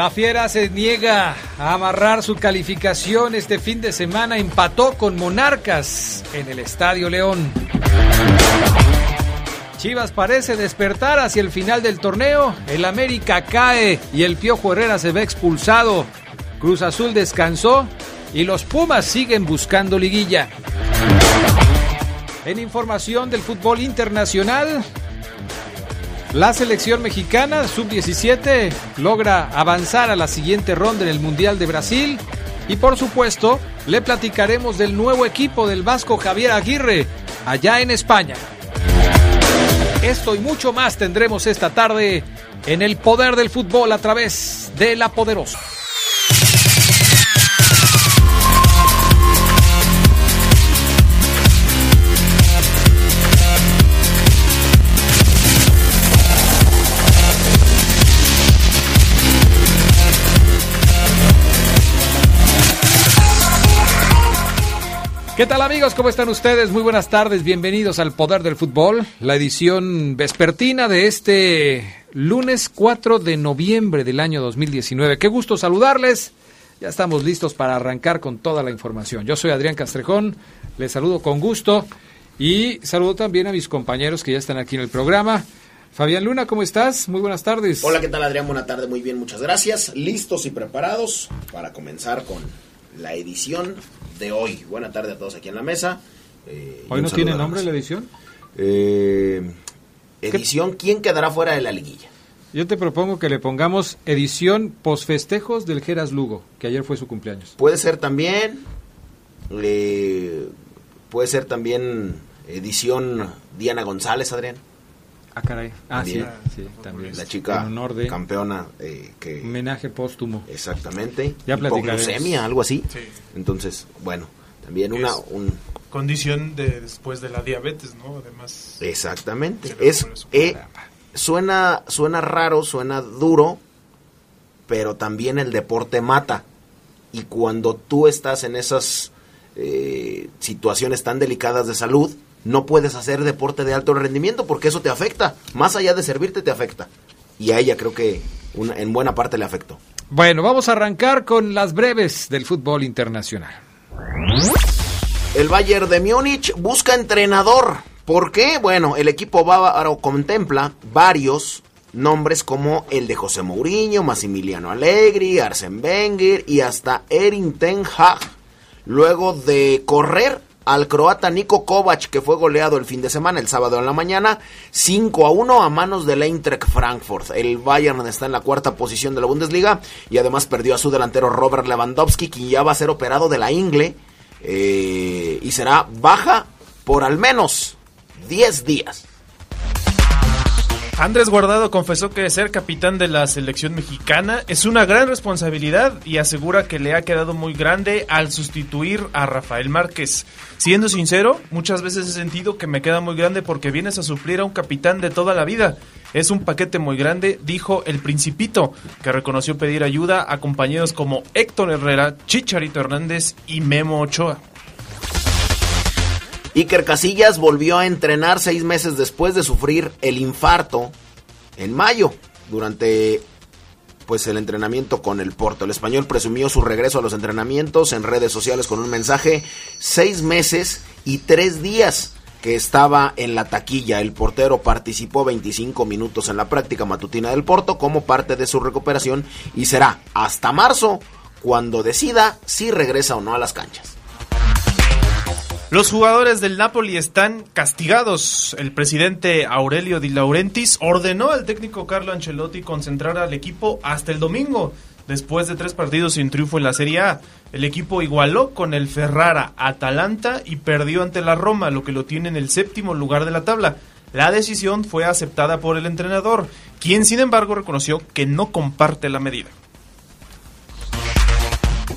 La Fiera se niega a amarrar su calificación este fin de semana. Empató con Monarcas en el Estadio León. Chivas parece despertar hacia el final del torneo. El América cae y el Piojo Herrera se ve expulsado. Cruz Azul descansó y los Pumas siguen buscando liguilla. En información del fútbol internacional, la selección mexicana sub-17 logra avanzar a la siguiente ronda en el Mundial de Brasil y por supuesto le platicaremos del nuevo equipo del Vasco Javier Aguirre allá en España. Esto y mucho más tendremos esta tarde en el poder del fútbol a través de la poderosa. ¿Qué tal amigos? ¿Cómo están ustedes? Muy buenas tardes, bienvenidos al Poder del Fútbol, la edición vespertina de este lunes 4 de noviembre del año 2019. Qué gusto saludarles, ya estamos listos para arrancar con toda la información. Yo soy Adrián Castrejón, les saludo con gusto y saludo también a mis compañeros que ya están aquí en el programa. Fabián Luna, ¿cómo estás? Muy buenas tardes. Hola, ¿qué tal Adrián? Buena tarde, muy bien, muchas gracias. Listos y preparados para comenzar con la edición de hoy. Buena tarde a todos aquí en la mesa. Eh, ¿Hoy no tiene nombre la edición? Eh, edición, ¿quién quedará fuera de la liguilla? Yo te propongo que le pongamos edición posfestejos del Geras Lugo, que ayer fue su cumpleaños. Puede ser también, eh, puede ser también edición Diana González, Adrián. Ah, caray. Ah, sí, sí, también. La chica campeona. Eh, que, Homenaje póstumo. Exactamente. Ya platicaremos. algo así. Sí. Entonces, bueno, también una... Un... Condición de después de la diabetes, ¿no? Además... Exactamente. Es... Eh, suena, suena raro, suena duro, pero también el deporte mata. Y cuando tú estás en esas eh, situaciones tan delicadas de salud, no puedes hacer deporte de alto rendimiento porque eso te afecta. Más allá de servirte, te afecta. Y a ella creo que en buena parte le afectó. Bueno, vamos a arrancar con las breves del fútbol internacional. El Bayern de Múnich busca entrenador. ¿Por qué? Bueno, el equipo bávaro contempla varios nombres como el de José Mourinho, Massimiliano Allegri, Arsen Wenger y hasta Erin Ten Hag. Luego de correr al croata Niko Kovac, que fue goleado el fin de semana, el sábado en la mañana, 5 a 1 a manos del Eintracht Frankfurt. El Bayern está en la cuarta posición de la Bundesliga y además perdió a su delantero Robert Lewandowski, quien ya va a ser operado de la ingle eh, y será baja por al menos 10 días. Andrés Guardado confesó que ser capitán de la selección mexicana es una gran responsabilidad y asegura que le ha quedado muy grande al sustituir a Rafael Márquez. Siendo sincero, muchas veces he sentido que me queda muy grande porque vienes a suplir a un capitán de toda la vida. Es un paquete muy grande, dijo el Principito, que reconoció pedir ayuda a compañeros como Héctor Herrera, Chicharito Hernández y Memo Ochoa. Iker Casillas volvió a entrenar seis meses después de sufrir el infarto en mayo durante pues el entrenamiento con el Porto. El español presumió su regreso a los entrenamientos en redes sociales con un mensaje seis meses y tres días que estaba en la taquilla. El portero participó 25 minutos en la práctica matutina del Porto como parte de su recuperación y será hasta marzo cuando decida si regresa o no a las canchas. Los jugadores del Napoli están castigados. El presidente Aurelio Di Laurentiis ordenó al técnico Carlo Ancelotti concentrar al equipo hasta el domingo, después de tres partidos sin triunfo en la Serie A. El equipo igualó con el Ferrara Atalanta y perdió ante la Roma, lo que lo tiene en el séptimo lugar de la tabla. La decisión fue aceptada por el entrenador, quien sin embargo reconoció que no comparte la medida.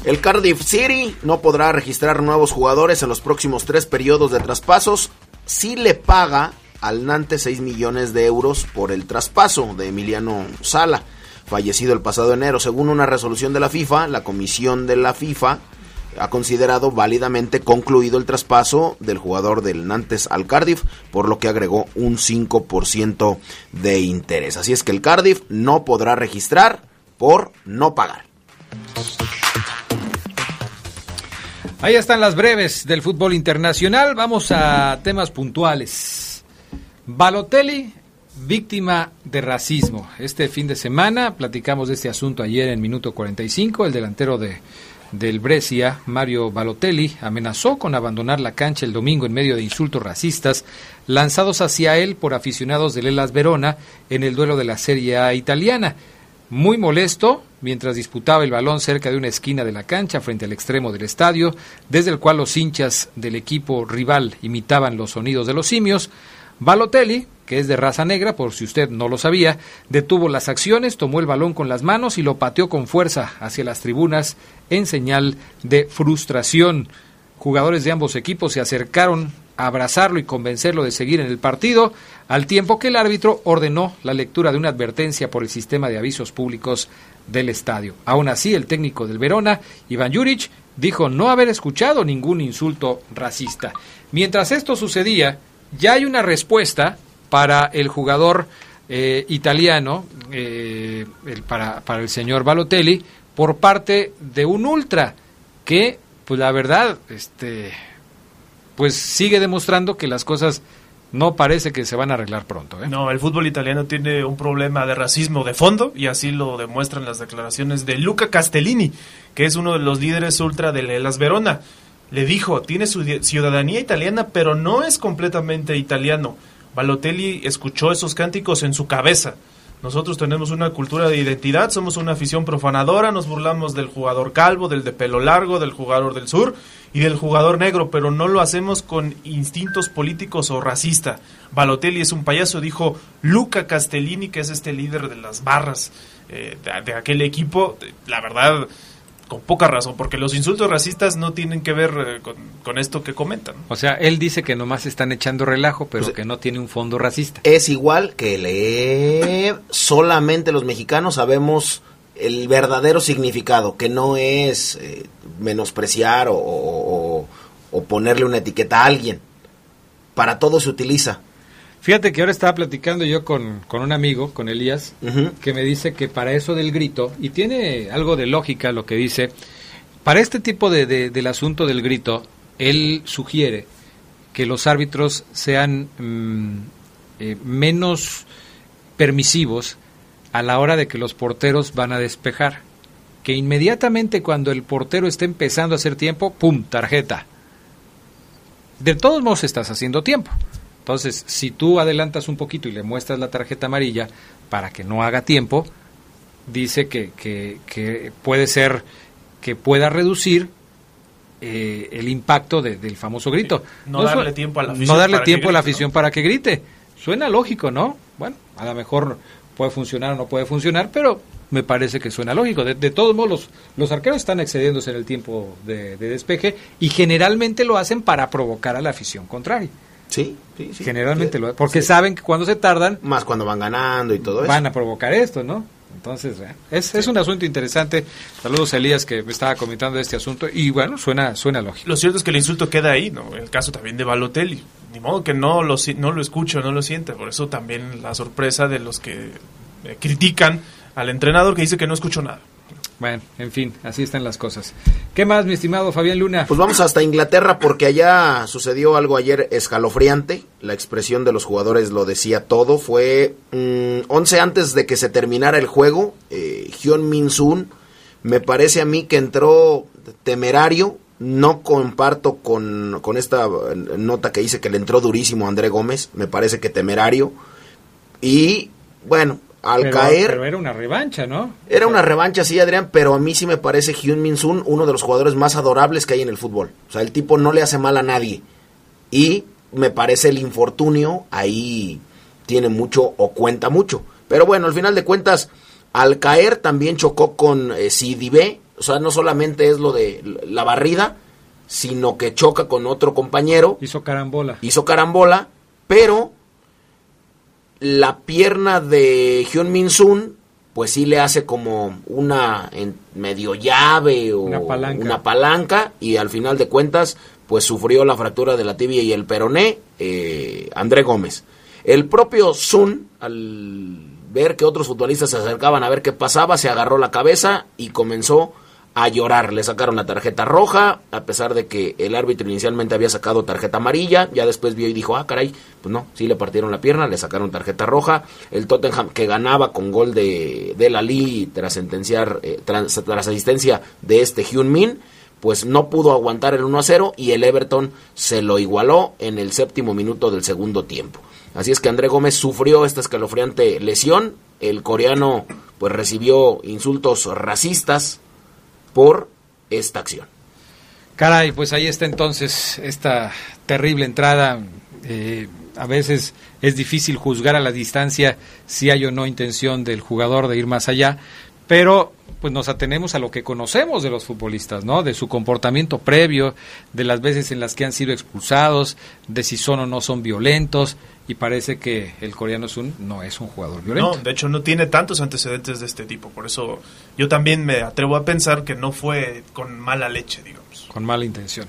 El Cardiff City no podrá registrar nuevos jugadores en los próximos tres periodos de traspasos si le paga al Nantes 6 millones de euros por el traspaso de Emiliano Sala, fallecido el pasado enero. Según una resolución de la FIFA, la comisión de la FIFA ha considerado válidamente concluido el traspaso del jugador del Nantes al Cardiff, por lo que agregó un 5% de interés. Así es que el Cardiff no podrá registrar por no pagar. Ahí están las breves del fútbol internacional. Vamos a temas puntuales. Balotelli, víctima de racismo. Este fin de semana platicamos de este asunto ayer en minuto 45. El delantero de, del Brescia, Mario Balotelli, amenazó con abandonar la cancha el domingo en medio de insultos racistas lanzados hacia él por aficionados del Elas Verona en el duelo de la Serie A italiana. Muy molesto, mientras disputaba el balón cerca de una esquina de la cancha frente al extremo del estadio, desde el cual los hinchas del equipo rival imitaban los sonidos de los simios, Balotelli, que es de raza negra, por si usted no lo sabía, detuvo las acciones, tomó el balón con las manos y lo pateó con fuerza hacia las tribunas en señal de frustración. Jugadores de ambos equipos se acercaron a abrazarlo y convencerlo de seguir en el partido, al tiempo que el árbitro ordenó la lectura de una advertencia por el sistema de avisos públicos del estadio. Aún así, el técnico del Verona, Iván Juric, dijo no haber escuchado ningún insulto racista. Mientras esto sucedía, ya hay una respuesta para el jugador eh, italiano, eh, el, para, para el señor Balotelli, por parte de un ultra que, pues la verdad, este, pues sigue demostrando que las cosas no parece que se van a arreglar pronto. ¿eh? No, el fútbol italiano tiene un problema de racismo de fondo y así lo demuestran las declaraciones de Luca Castellini, que es uno de los líderes ultra de Las Verona. Le dijo, tiene su ciudadanía italiana, pero no es completamente italiano. Balotelli escuchó esos cánticos en su cabeza. Nosotros tenemos una cultura de identidad, somos una afición profanadora, nos burlamos del jugador calvo, del de pelo largo, del jugador del sur y del jugador negro, pero no lo hacemos con instintos políticos o racista. Balotelli es un payaso, dijo Luca Castellini, que es este líder de las barras eh, de, de, aquel equipo. La verdad, con poca razón, porque los insultos racistas no tienen que ver eh, con, con, esto que comentan. O sea, él dice que nomás están echando relajo, pero pues, que no tiene un fondo racista. Es igual que le solamente los mexicanos sabemos el verdadero significado, que no es eh, menospreciar o, o, o, ponerle una etiqueta a alguien. Para todo se utiliza. Fíjate que ahora estaba platicando yo con, con un amigo, con Elías, uh -huh. que me dice que para eso del grito, y tiene algo de lógica lo que dice, para este tipo de, de, del asunto del grito, él sugiere que los árbitros sean mmm, eh, menos permisivos a la hora de que los porteros van a despejar. Que inmediatamente cuando el portero está empezando a hacer tiempo, ¡pum! tarjeta. De todos modos estás haciendo tiempo. Entonces, si tú adelantas un poquito y le muestras la tarjeta amarilla para que no haga tiempo, dice que, que, que puede ser que pueda reducir eh, el impacto de, del famoso grito. Sí, no, no, darle tiempo a la afición. No darle tiempo grite, a la afición ¿no? para que grite. Suena lógico, ¿no? Bueno, a lo mejor puede funcionar o no puede funcionar, pero me parece que suena lógico. De, de todos modos, los, los, arqueros están excediéndose en el tiempo de, de, despeje y generalmente lo hacen para provocar a la afición contraria. Sí, sí, sí. Generalmente lo porque sí. saben que cuando se tardan. Más cuando van ganando y todo eso. Van a provocar esto, ¿no? Entonces, es, sí. es un asunto interesante. Saludos a Elías que me estaba comentando de este asunto y bueno, suena, suena lógico. Lo cierto es que el insulto queda ahí, ¿no? El caso también de Balotelli. Ni modo que no lo, no lo escucho, no lo siente. Por eso también la sorpresa de los que eh, critican al entrenador que dice que no escuchó nada. Bueno, en fin, así están las cosas. ¿Qué más, mi estimado Fabián Luna? Pues vamos hasta Inglaterra porque allá sucedió algo ayer escalofriante. La expresión de los jugadores lo decía todo. Fue mmm, 11 antes de que se terminara el juego. Eh, Hyun Min Sun me parece a mí que entró temerario. No comparto con, con esta nota que dice que le entró durísimo a André Gómez. Me parece que temerario. Y bueno, al Pero- caer... Pero era una revancha, ¿no? Era una revancha, sí, Adrián, pero a mí sí me parece Hyun Min Sun uno de los jugadores más adorables que hay en el fútbol. O sea, el tipo no le hace mal a nadie. Y me parece el infortunio ahí tiene mucho o cuenta mucho. Pero bueno, al final de cuentas, al caer también chocó con eh, Sidibé. O sea, no solamente es lo de la barrida, sino que choca con otro compañero Hizo carambola. hizo carambola, pero la pierna de Hyun Min Sun, pues sí le hace como una en- medio llave o Una palanca. una palanca, y al final de cuentas, pues sufrió la fractura de la tibia y el peroné, eh, André Gómez. El propio Sun, al ver que otros futbolistas se acercaban a ver qué pasaba, se agarró la cabeza y comenzó a llorar. Le sacaron la tarjeta roja, a pesar de que el árbitro inicialmente había sacado tarjeta amarilla. Ya después vio y dijo, ah, caray, pues no, sí le partieron la pierna, le sacaron tarjeta roja. El Tottenham que ganaba con gol de, de Lali tras sentenciar, eh, tras, tras asistencia de este Hyun Min, pues no pudo aguantar el 1 a 0 y el Everton se lo igualó en el séptimo minuto del segundo tiempo. Así es que André Gómez sufrió esta escalofriante lesión. El coreano pues recibió insultos racistas por esta acción. Caray, pues ahí está entonces esta terrible entrada. Eh, a veces es difícil juzgar a la distancia si hay o no intención del jugador de ir más allá, pero pues nos atenemos a lo que conocemos de los futbolistas, ¿no? De su comportamiento previo, de las veces en las que han sido expulsados, de si son o no son violentos, y parece que el coreano Sun no es un jugador violento. No, de hecho no tiene tantos antecedentes de este tipo, por eso yo también me atrevo a pensar que no fue con mala leche, digamos. con mala intención.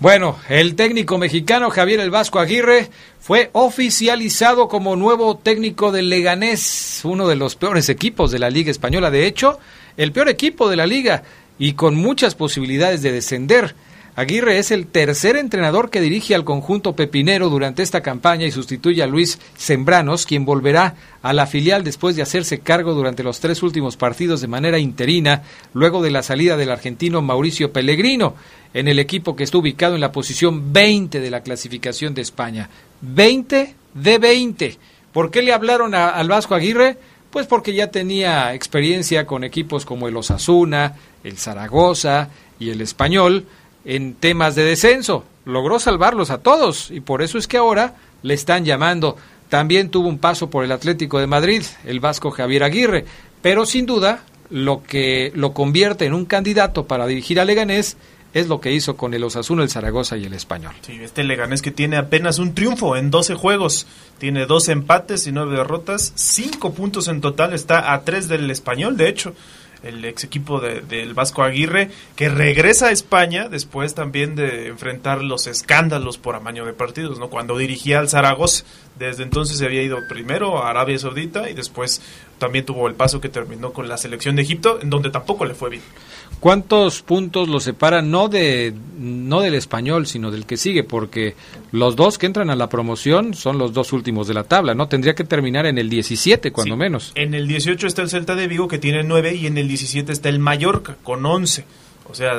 Bueno, el técnico mexicano Javier El Vasco Aguirre fue oficializado como nuevo técnico del Leganés, uno de los peores equipos de la Liga Española, de hecho, el peor equipo de la liga y con muchas posibilidades de descender. Aguirre es el tercer entrenador que dirige al conjunto pepinero durante esta campaña y sustituye a Luis Sembranos, quien volverá a la filial después de hacerse cargo durante los tres últimos partidos de manera interina, luego de la salida del argentino Mauricio Pellegrino, en el equipo que está ubicado en la posición 20 de la clasificación de España. 20 de 20. ¿Por qué le hablaron a- al Vasco Aguirre? Pues porque ya tenía experiencia con equipos como el Osasuna, el Zaragoza y el Español en temas de descenso. Logró salvarlos a todos y por eso es que ahora le están llamando. También tuvo un paso por el Atlético de Madrid, el vasco Javier Aguirre, pero sin duda lo que lo convierte en un candidato para dirigir a Leganés es lo que hizo con el Osasuna, el Zaragoza y el Español. Sí, este Leganés que tiene apenas un triunfo en 12 juegos, tiene dos empates y nueve derrotas, cinco puntos en total, está a tres del español, de hecho, el ex equipo de- del Vasco Aguirre, que regresa a España después también de enfrentar los escándalos por amaño de partidos, ¿no? Cuando dirigía al Zaragoza, desde entonces se había ido primero a Arabia Saudita y después también tuvo el paso que terminó con la selección de Egipto, en donde tampoco le fue bien. ¿Cuántos puntos los separan no de no del español, sino del que sigue? Porque los dos que entran a la promoción son los dos últimos de la tabla, ¿no? Tendría que terminar en el 17, cuando Sí. menos. En el 18 está el Celta de Vigo que tiene 9 y en el 17 está el Mallorca con 11. O sea,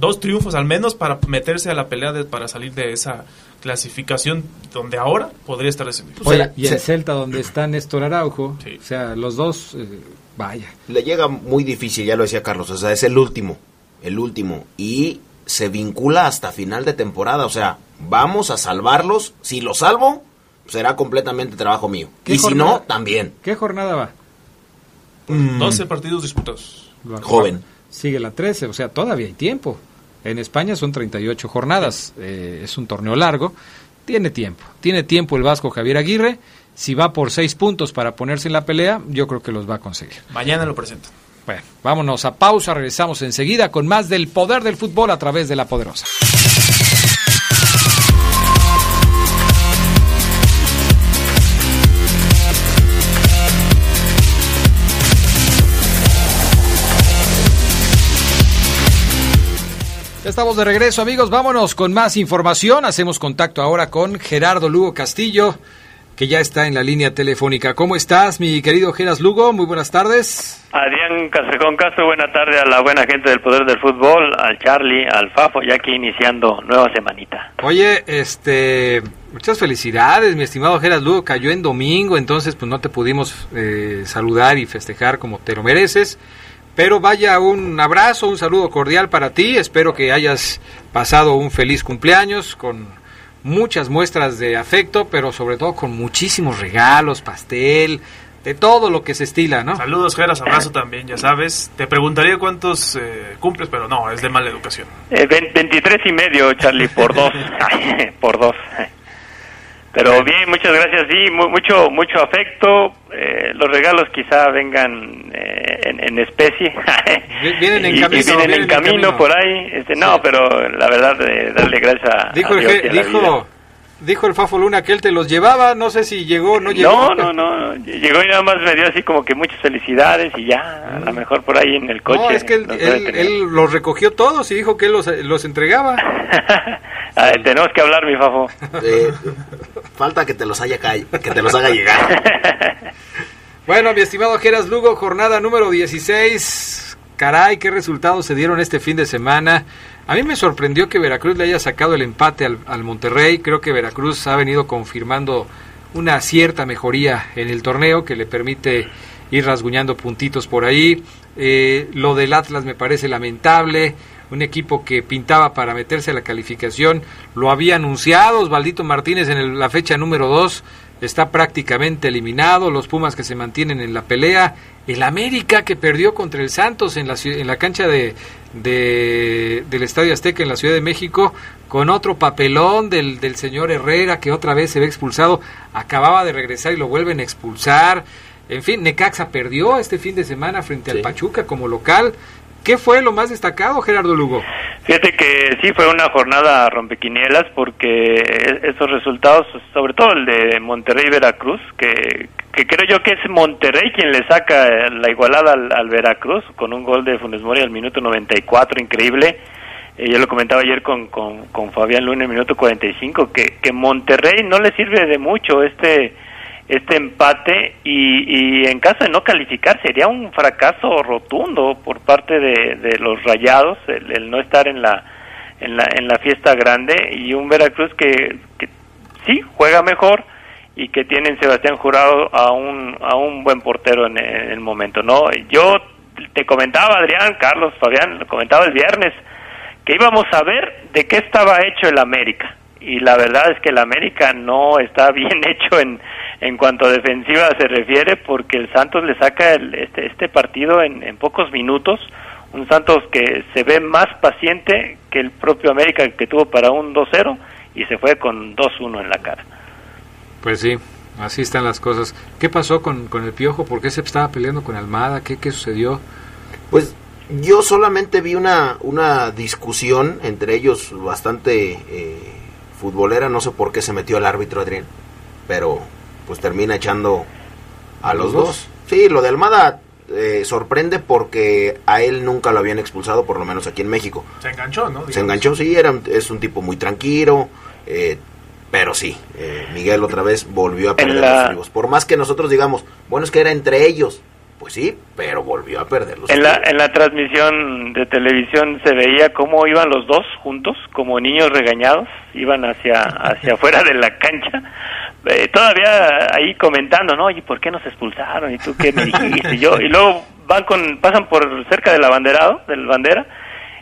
dos triunfos al menos para meterse a la pelea de- para salir de esa clasificación donde ahora podría estar descendido. Pues Oye, y el Celta donde está Néstor Araujo, Sí. o sea, los dos, eh, vaya. Le llega muy difícil, ya lo decía Carlos, o sea, es el último, el último. Y se vincula hasta final de temporada, o sea, vamos a salvarlos. Si lo salvo, será completamente trabajo mío. ¿Qué Y si no, también. ¿Qué jornada va? 12 partidos disputados. Joven. Sigue la 13, o sea, todavía hay tiempo. En España son 38 jornadas, eh, es un torneo largo, tiene tiempo. Tiene tiempo el Vasco Javier Aguirre. Si va por seis puntos para ponerse en la pelea, yo creo que los va a conseguir. Mañana lo presentan. Bueno, vámonos a pausa, regresamos enseguida con más del poder del fútbol a través de la poderosa. Ya estamos de regreso, amigos. Vámonos con más información. Hacemos contacto ahora con Gerardo Lugo Castillo. que ya está en la línea telefónica. ¿Cómo estás, mi querido Geras Lugo? Muy buenas tardes. Adrián Castrejón Castro, buena tarde a la buena gente del Poder del Fútbol, al Charlie, al Fafo, ya que iniciando nueva semanita. Oye, este, muchas felicidades, mi estimado Geras Lugo, cayó en domingo, entonces pues no te pudimos eh, saludar y festejar como te lo mereces. Pero vaya un abrazo, un saludo cordial para ti. Espero que hayas pasado un feliz cumpleaños con muchas muestras de afecto, pero sobre todo con muchísimos regalos, pastel, de todo lo que se estila, ¿no? Saludos, Geras, abrazo también, ya sabes. Te preguntaría cuántos eh, cumples, pero no, es de mala educación. Eh, 23 y medio, Charlie, por dos. por dos. Pero bien, muchas gracias. Sí, mucho mucho afecto. Eh, los regalos quizá vengan eh, en, especie. vienen en camino. vienen, en, camino, por ahí. Este, no, pero la verdad, de darle gracias a, dijo Dios el, dijo, dijo el Fafo Luna que él te los llevaba. No sé si llegó o no llegó. No, no, no. Llegó y nada más me dio así como que muchas felicidades y ya, a lo mm. mejor por ahí en el coche. No, es que él, él, los recogió todos y dijo que él los, los entregaba. tenemos que hablar, mi Fafo. falta que te los haya que te los haga llegar. bueno, mi estimado Geras Lugo, jornada número 16. Caray, qué resultados se dieron este fin de semana. A mí me sorprendió que Veracruz le haya sacado el empate al, Monterrey. Creo que Veracruz ha venido confirmando una cierta mejoría en el torneo que le permite ir rasguñando puntitos por ahí. Eh, lo del Atlas me parece lamentable. Un equipo que pintaba para meterse a la calificación, lo había anunciado Osvaldito Martínez en la fecha número 2, está prácticamente eliminado, los Pumas que se mantienen en la pelea, el América que perdió contra el Santos en la, en la cancha de, del Estadio Azteca en la Ciudad de México, con otro papelón del, del señor Herrera que otra vez se ve expulsado, acababa de regresar y lo vuelven a expulsar. En fin, Necaxa perdió este fin de semana frente al Pachuca como local. ¿Qué fue lo más destacado, Gerardo Lugo? Fíjate que sí fue una jornada rompequinielas porque esos resultados, sobre todo el de Monterrey y Veracruz, que, creo yo que es Monterrey quien le saca la igualada al, Veracruz con un gol de Funes Mori al minuto 94, increíble. Eh, yo lo comentaba ayer con, con, con Fabián Luna en el minuto 45, que, que Monterrey no le sirve de mucho este este empate y, y, en caso de no calificar sería un fracaso rotundo por parte de, los Rayados el, no estar en la, en la en la fiesta grande y un Veracruz que, que sí juega mejor y que tiene en Sebastián Jurado a un a un buen portero en, el momento no yo te comentaba Adrián Carlos Fabián lo comentaba el viernes que íbamos a ver de qué estaba hecho el América y la verdad es que el América no está bien hecho en en cuanto a defensiva se refiere, porque el Santos le saca este, este partido en, pocos minutos, un Santos que se ve más paciente que el propio América que tuvo para un 2-0 y se fue con 2-1 en la cara. Pues sí, así están las cosas. ¿Qué pasó con, con el Piojo? ¿Por qué se estaba peleando con Almada? ¿Qué, qué sucedió? Pues yo solamente vi una, una discusión entre ellos bastante eh, futbolera, no sé por qué se metió el árbitro Adrián, pero pues termina echando a los, dos? Sí, lo de Almada eh, sorprende porque a él nunca lo habían expulsado, por lo menos aquí en México. Se enganchó, ¿no? Se enganchó, sí, era, es un tipo muy tranquilo, eh, pero sí, eh, Miguel otra vez volvió a perder los estribos. Por más que nosotros digamos, bueno, es que era entre ellos, pues sí, pero volvió a perder los en la, en la transmisión de televisión se veía cómo iban los dos juntos, como niños regañados, iban hacia, hacia afuera de la cancha eh, todavía ahí comentando, ¿no? ¿Y por qué nos expulsaron? ¿Y tú qué me dijiste? Y yo, y luego van con, pasan por cerca del abanderado, del bandera,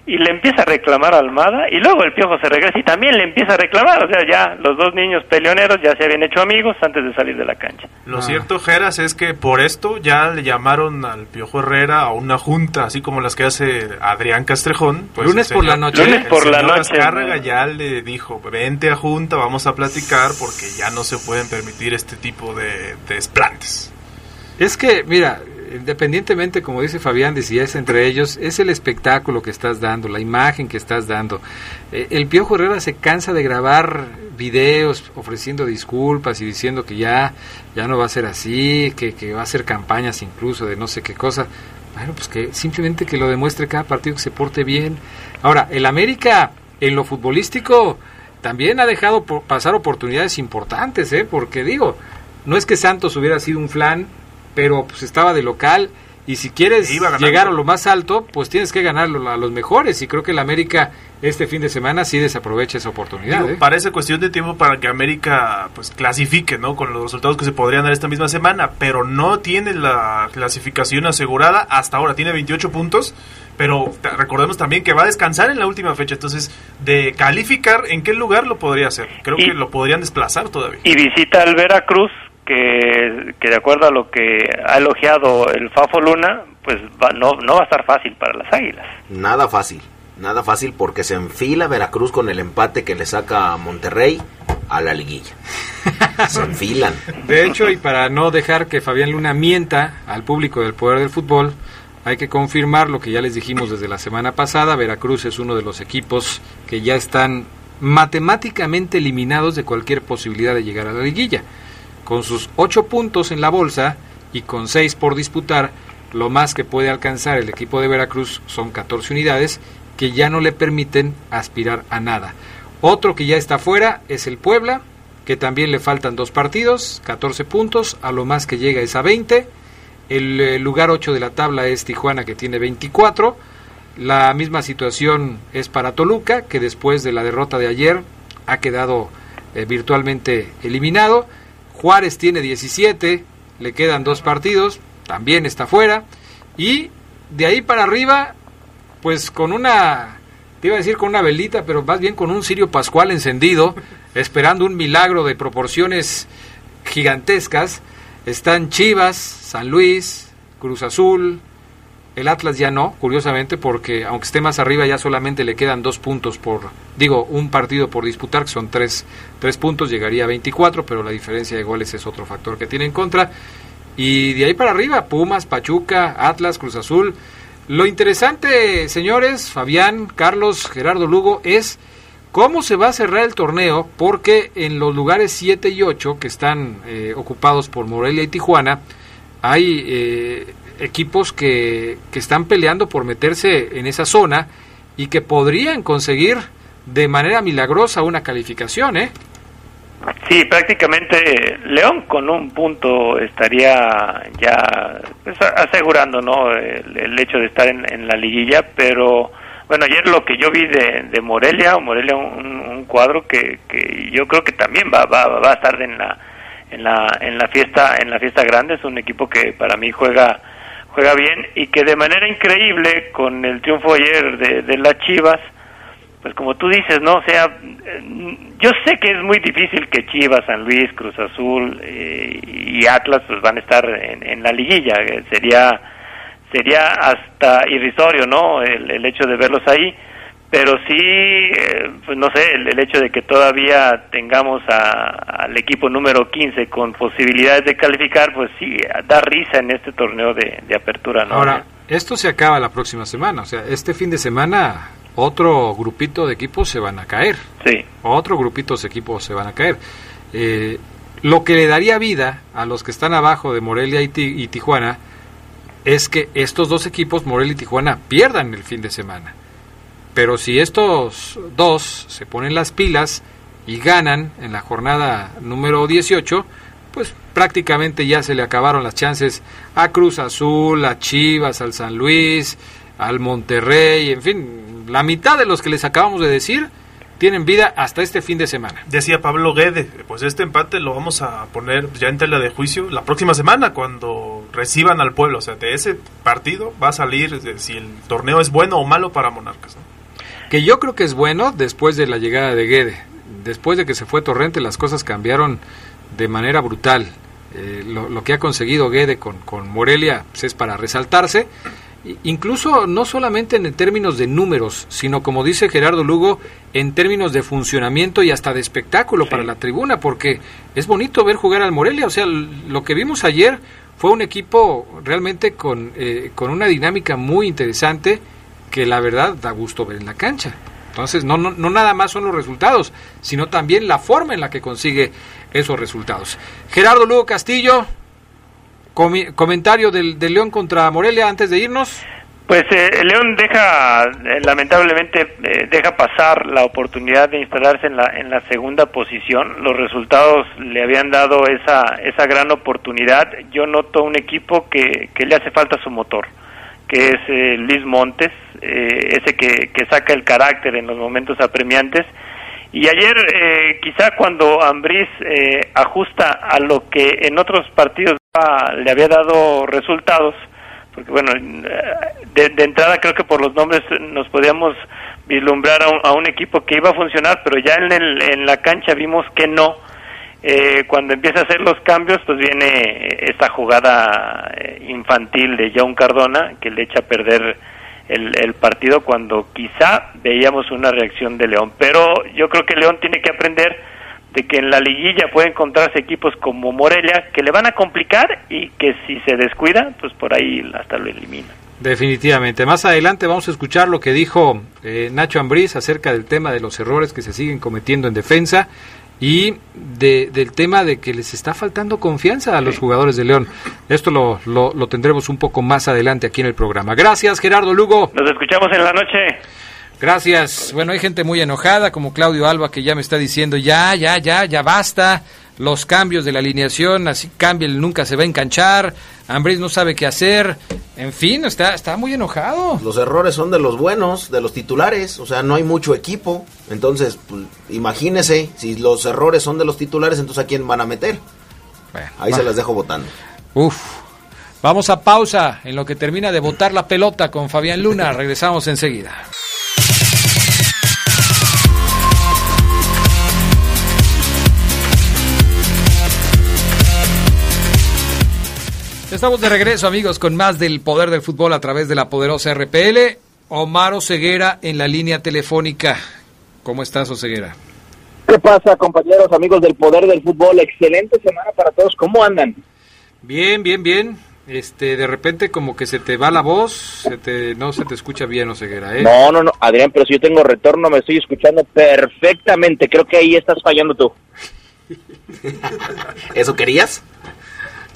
y le empieza a reclamar a Almada y luego el piojo se regresa y también le empieza a reclamar, o sea, ya los dos niños peleoneros ya se habían hecho amigos antes de salir de la cancha. Lo cierto, Geras, es que por esto ya le llamaron al piojo Herrera a una junta, así como las que hace Adrián Castrejón. Pues lunes por la noche. Lunes por la noche. ya le dijo, vente a junta, vamos a platicar porque ya no se pueden permitir este tipo de, de desplantes. Es que, mira, independientemente, como dice Fabián, de si es entre ellos, es el espectáculo que estás dando, la imagen que estás dando. Eh, el Piojo Herrera se cansa de grabar videos ofreciendo disculpas y diciendo que ya, ya no va a ser así, que, que va a hacer campañas incluso de no sé qué cosa. Bueno, pues que simplemente que lo demuestre cada partido que se porte bien. Ahora, el América en lo futbolístico también ha dejado pasar oportunidades importantes, ¿eh? porque digo, no es que Santos hubiera sido un flan, pero pues estaba de local y si quieres llegar a lo más alto, pues tienes que ganarlo a los mejores. Y creo que el América este fin de semana sí desaprovecha esa oportunidad. ¿eh? Parece cuestión de tiempo para que América pues clasifique, ¿no? Con los resultados que se podrían dar esta misma semana, pero no tiene la clasificación asegurada hasta ahora. Tiene 28 puntos, pero recordemos también que va a descansar en la última fecha. Entonces, de calificar, ¿en qué lugar lo podría hacer? Creo que lo podrían desplazar todavía. Y visita al Veracruz, que, que de acuerdo a lo que ha elogiado el Fafo Luna, pues no, no va a estar fácil para las Águilas. Nada fácil, nada fácil porque se enfila Veracruz con el empate que le saca a Monterrey a la liguilla. se enfilan. De hecho, y para no dejar que Fabián Luna mienta al público del poder del fútbol, hay que confirmar lo que ya les dijimos desde la semana pasada. Veracruz es uno de los equipos que ya están matemáticamente eliminados de cualquier posibilidad de llegar a la liguilla con sus 8 puntos en la bolsa y con 6 por disputar, lo más que puede alcanzar el equipo de Veracruz son 14 unidades que ya no le permiten aspirar a nada. Otro que ya está fuera es el Puebla, que también le faltan dos partidos, 14 puntos, a lo más que llega es a 20. El, eh, lugar 8 de la tabla es Tijuana, que tiene 24. La misma situación es para Toluca, que después de la derrota de ayer ha quedado eh, virtualmente eliminado. Juárez tiene 17, le quedan dos partidos, también está fuera. Y de ahí para arriba, pues con una, te iba a decir con una velita, pero más bien con un cirio pascual encendido, esperando un milagro de proporciones gigantescas, están Chivas, San Luis, Cruz Azul, el Atlas ya no, curiosamente, porque aunque esté más arriba ya solamente le quedan dos puntos por, digo, un partido por disputar, que son tres, tres puntos, llegaría a 24, pero la diferencia de goles es otro factor que tiene en contra. Y de ahí para arriba, Pumas, Pachuca, Atlas, Cruz Azul. Lo interesante, señores, Fabián, Carlos, Gerardo Lugo, es cómo se va a cerrar el torneo, porque en los lugares 7 y 8, que están eh, ocupados por Morelia y Tijuana, hay... Eh, equipos que, que están peleando por meterse en esa zona y que podrían conseguir de manera milagrosa una calificación, ¿eh? Sí, prácticamente León con un punto estaría ya pues, asegurando no el, hecho de estar en, la liguilla, pero bueno, ayer lo que yo vi de, de Morelia, Morelia un, cuadro que, que yo creo que también va, va, va a estar en la en la en la fiesta en la fiesta grande, es un equipo que para mí juega juega bien y que de manera increíble con el triunfo ayer de, las Chivas, pues como tú dices, ¿no? Sea, yo sé que es muy difícil que Chivas, San Luis, Cruz Azul eh, y Atlas pues van a estar en, la liguilla, sería sería hasta irrisorio, ¿no? El hecho de verlos ahí pero sí, eh, pues no sé, el, hecho de que todavía tengamos al equipo número 15 con posibilidades de calificar, pues sí, da risa en este torneo de, apertura. ¿no? Ahora, esto se acaba la próxima semana, o sea, este fin de semana otro grupito de equipos se van a caer. Sí. Otro grupito de equipos se van a caer. Eh, lo que le daría vida a los que están abajo de Morelia y, y Tijuana es que estos dos equipos, Morelia y Tijuana, pierdan el fin de semana pero si estos dos se ponen las pilas y ganan en la jornada número 18, pues prácticamente ya se le acabaron las chances a Cruz Azul, a Chivas, al San Luis, al Monterrey, en fin, la mitad de los que les acabamos de decir tienen vida hasta este fin de semana. Decía Pablo Guede, pues este empate lo vamos a poner ya en tela de juicio la próxima semana cuando reciban al pueblo, o sea, de ese partido va a salir si el torneo es bueno o malo para Monarcas. ¿no? Que yo creo que es bueno después de la llegada de Guede. Después de que se fue Torrente, las cosas cambiaron de manera brutal. Eh, lo, que ha conseguido Guede con, con Morelia pues, es para resaltarse, incluso no solamente en términos de números, sino como dice Gerardo Lugo, en términos de funcionamiento y hasta de espectáculo para la tribuna, porque es bonito ver jugar al Morelia, o sea, lo que vimos ayer fue un equipo realmente con, eh, con una dinámica muy interesante que la verdad da gusto ver en la cancha. Entonces, no, no, no nada más son los resultados, sino también la forma en la que consigue esos resultados. Gerardo Lugo Castillo, comentario del, León contra Morelia antes de irnos. Pues eh, León deja, eh, lamentablemente, eh, deja pasar la oportunidad de instalarse en la, en la segunda posición. Los resultados le habían dado esa, esa gran oportunidad. Yo noto un equipo que, que le hace falta su motor, que es Luis Montes, ese que, que saca el carácter en los momentos apremiantes. Y ayer, quizá cuando Ambriz ajusta a lo que en otros partidos le había dado resultados, porque bueno, de, entrada creo que por los nombres nos podíamos vislumbrar a un, equipo que iba a funcionar, pero ya en, el, en la cancha vimos que no. Eh, cuando empieza a hacer los cambios, pues viene esta jugada eh, infantil de John Cardona que le echa a perder el, el partido cuando quizá veíamos una reacción de León. Pero yo creo que León tiene que aprender de que en la liguilla puede encontrarse equipos como Morelia que le van a complicar y que si se descuida, pues por ahí hasta lo elimina. Definitivamente. Más adelante vamos a escuchar lo que dijo eh, Nacho Ambriz acerca del tema de los errores que se siguen cometiendo en defensa y del tema de que les está faltando confianza a los jugadores de León. Esto lo, lo, lo tendremos un poco más adelante aquí en el programa. Gracias, Gerardo Lugo. Nos escuchamos en la noche. Gracias. Bueno, hay gente muy enojada, como Claudio Alba, que ya me está diciendo, ya, ya, ya, ya basta. Los cambios de la alineación, así cambia, nunca se va a enganchar. Ambris no sabe qué hacer. En fin, está, está muy enojado. Los errores son de los buenos, de los titulares. O sea, no hay mucho equipo. Entonces, pues, imagínese, si los errores son de los titulares, entonces ¿a quién van a meter? Ahí se las dejo votando. Uf. Vamos a pausa en lo que termina de votar la pelota con Fabián Luna. Regresamos enseguida. Estamos de regreso, amigos, con más del poder del fútbol a través de la poderosa RPL. Omar Oseguera en la línea telefónica. ¿Cómo estás, Oseguera? ¿Qué pasa, compañeros, amigos del poder del fútbol? Excelente semana para todos. ¿Cómo andan? Bien, bien, bien. Este, de repente como que se te va la voz, se te, no se te escucha bien, Oseguera, ¿eh? No, no, no, Adrián, pero si yo tengo retorno, me estoy escuchando perfectamente. Creo que ahí estás fallando tú. ¿Eso querías?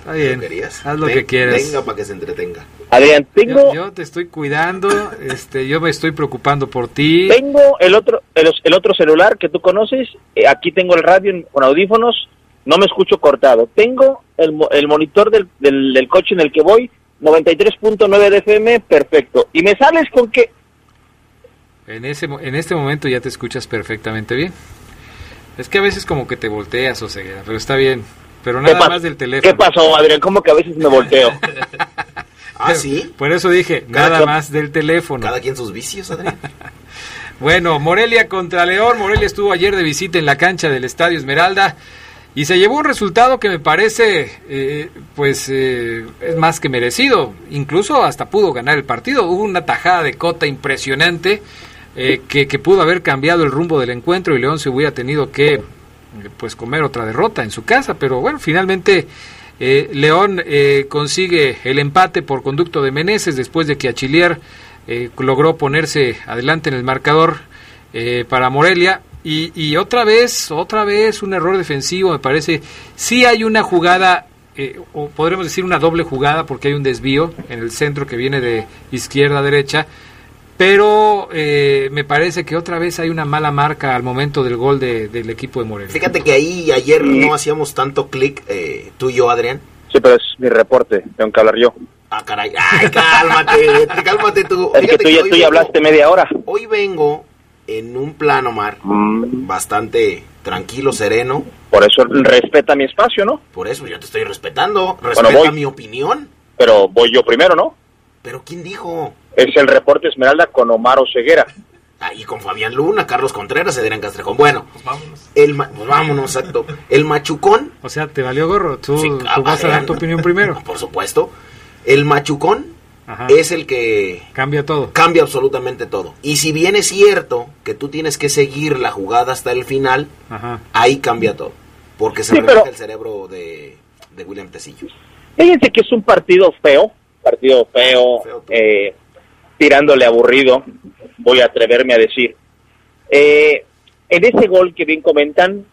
Está bien. Haz lo que quieras. Venga para que se entretenga. Adrián, tengo. Yo, te estoy cuidando, este, yo me estoy preocupando por ti. Tengo el otro, el, otro celular que tú conoces. Eh, aquí tengo el radio con audífonos. No me escucho cortado. Tengo el, el monitor del, del, coche en el que voy. 93.9 de FM, perfecto. ¿Y me sales con qué? En, ese, en este momento ya te escuchas perfectamente bien. Es que a veces como que te volteas o ceguera, pero está bien. Pero nada más del teléfono. ¿Qué pasó, Adrián? ¿Cómo que a veces me volteo? ah, sí. Por eso dije, nada más del teléfono. Cada quien sus vicios, Adrián. bueno, Morelia contra León. Morelia estuvo ayer de visita en la cancha del Estadio Esmeralda. Y se llevó un resultado que me parece, eh, pues, eh, es más que merecido. Incluso hasta pudo ganar el partido. Hubo una tajada de cota impresionante eh, que, que, pudo haber cambiado el rumbo del encuentro y León se hubiera tenido que pues comer otra derrota en su casa, pero bueno, finalmente eh, León eh, consigue el empate por conducto de Meneses después de que Achilier eh, logró ponerse adelante en el marcador para Morelia. Y, y, otra vez, otra vez un error defensivo me parece, sí hay una jugada o podremos decir una doble jugada porque hay un desvío en el centro que viene de izquierda a derecha pero eh, me parece que otra vez hay una mala marca al momento del gol del equipo de Morelia. Fíjate que ahí ayer no hacíamos tanto clic, eh, tú y yo, Adrián. Sí, pero es mi reporte, tengo que hablar yo. Ah, caray, ay, cálmate, cálmate tú. Es que tú, ya, tú ya hablaste media hora. Hoy vengo en un plano, Mar, mm. bastante tranquilo, sereno. Por eso respeta mi espacio, ¿no? Por eso yo te estoy respetando, respeta mi opinión. Pero voy yo primero, ¿no? ¿Pero quién dijo? Es el reporte Esmeralda con Omar Ceguera. Ahí con Fabián Luna, Carlos Contreras, Adrián Castrejón. Bueno, pues vámonos. El pues vámonos, exacto. El machucón. O sea, te valió gorro. Tú, vas a dar tu opinión primero. Por supuesto. El machucón es el que cambia todo. Cambia absolutamente todo. Y si bien es cierto que tú tienes que seguir la jugada hasta el final, ahí cambia todo. Porque se sí, el cerebro de, de William Tecillo. Fíjense que es un partido feo partido feo, eh, tirándole aburrido, voy a atreverme a decir. Eh, en ese gol que bien comentan,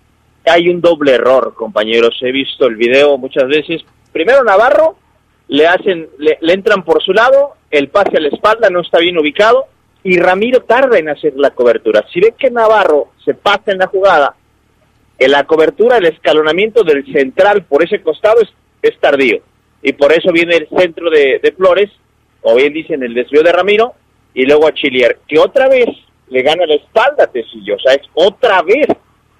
hay un doble error, compañeros. He visto el video muchas veces. Primero Navarro le hacen, le, entran por su lado, el pase a la espalda no está bien ubicado y Ramiro tarda en hacer la cobertura. Si ve que Navarro se pasa en la jugada, en la cobertura, el escalonamiento del central por ese costado es, tardío. Y por eso viene el centro de Flores, o bien dicen el desvío de Ramiro, y luego a Chilier, que otra vez le gana la espalda a Tecillo. O sea, es otra vez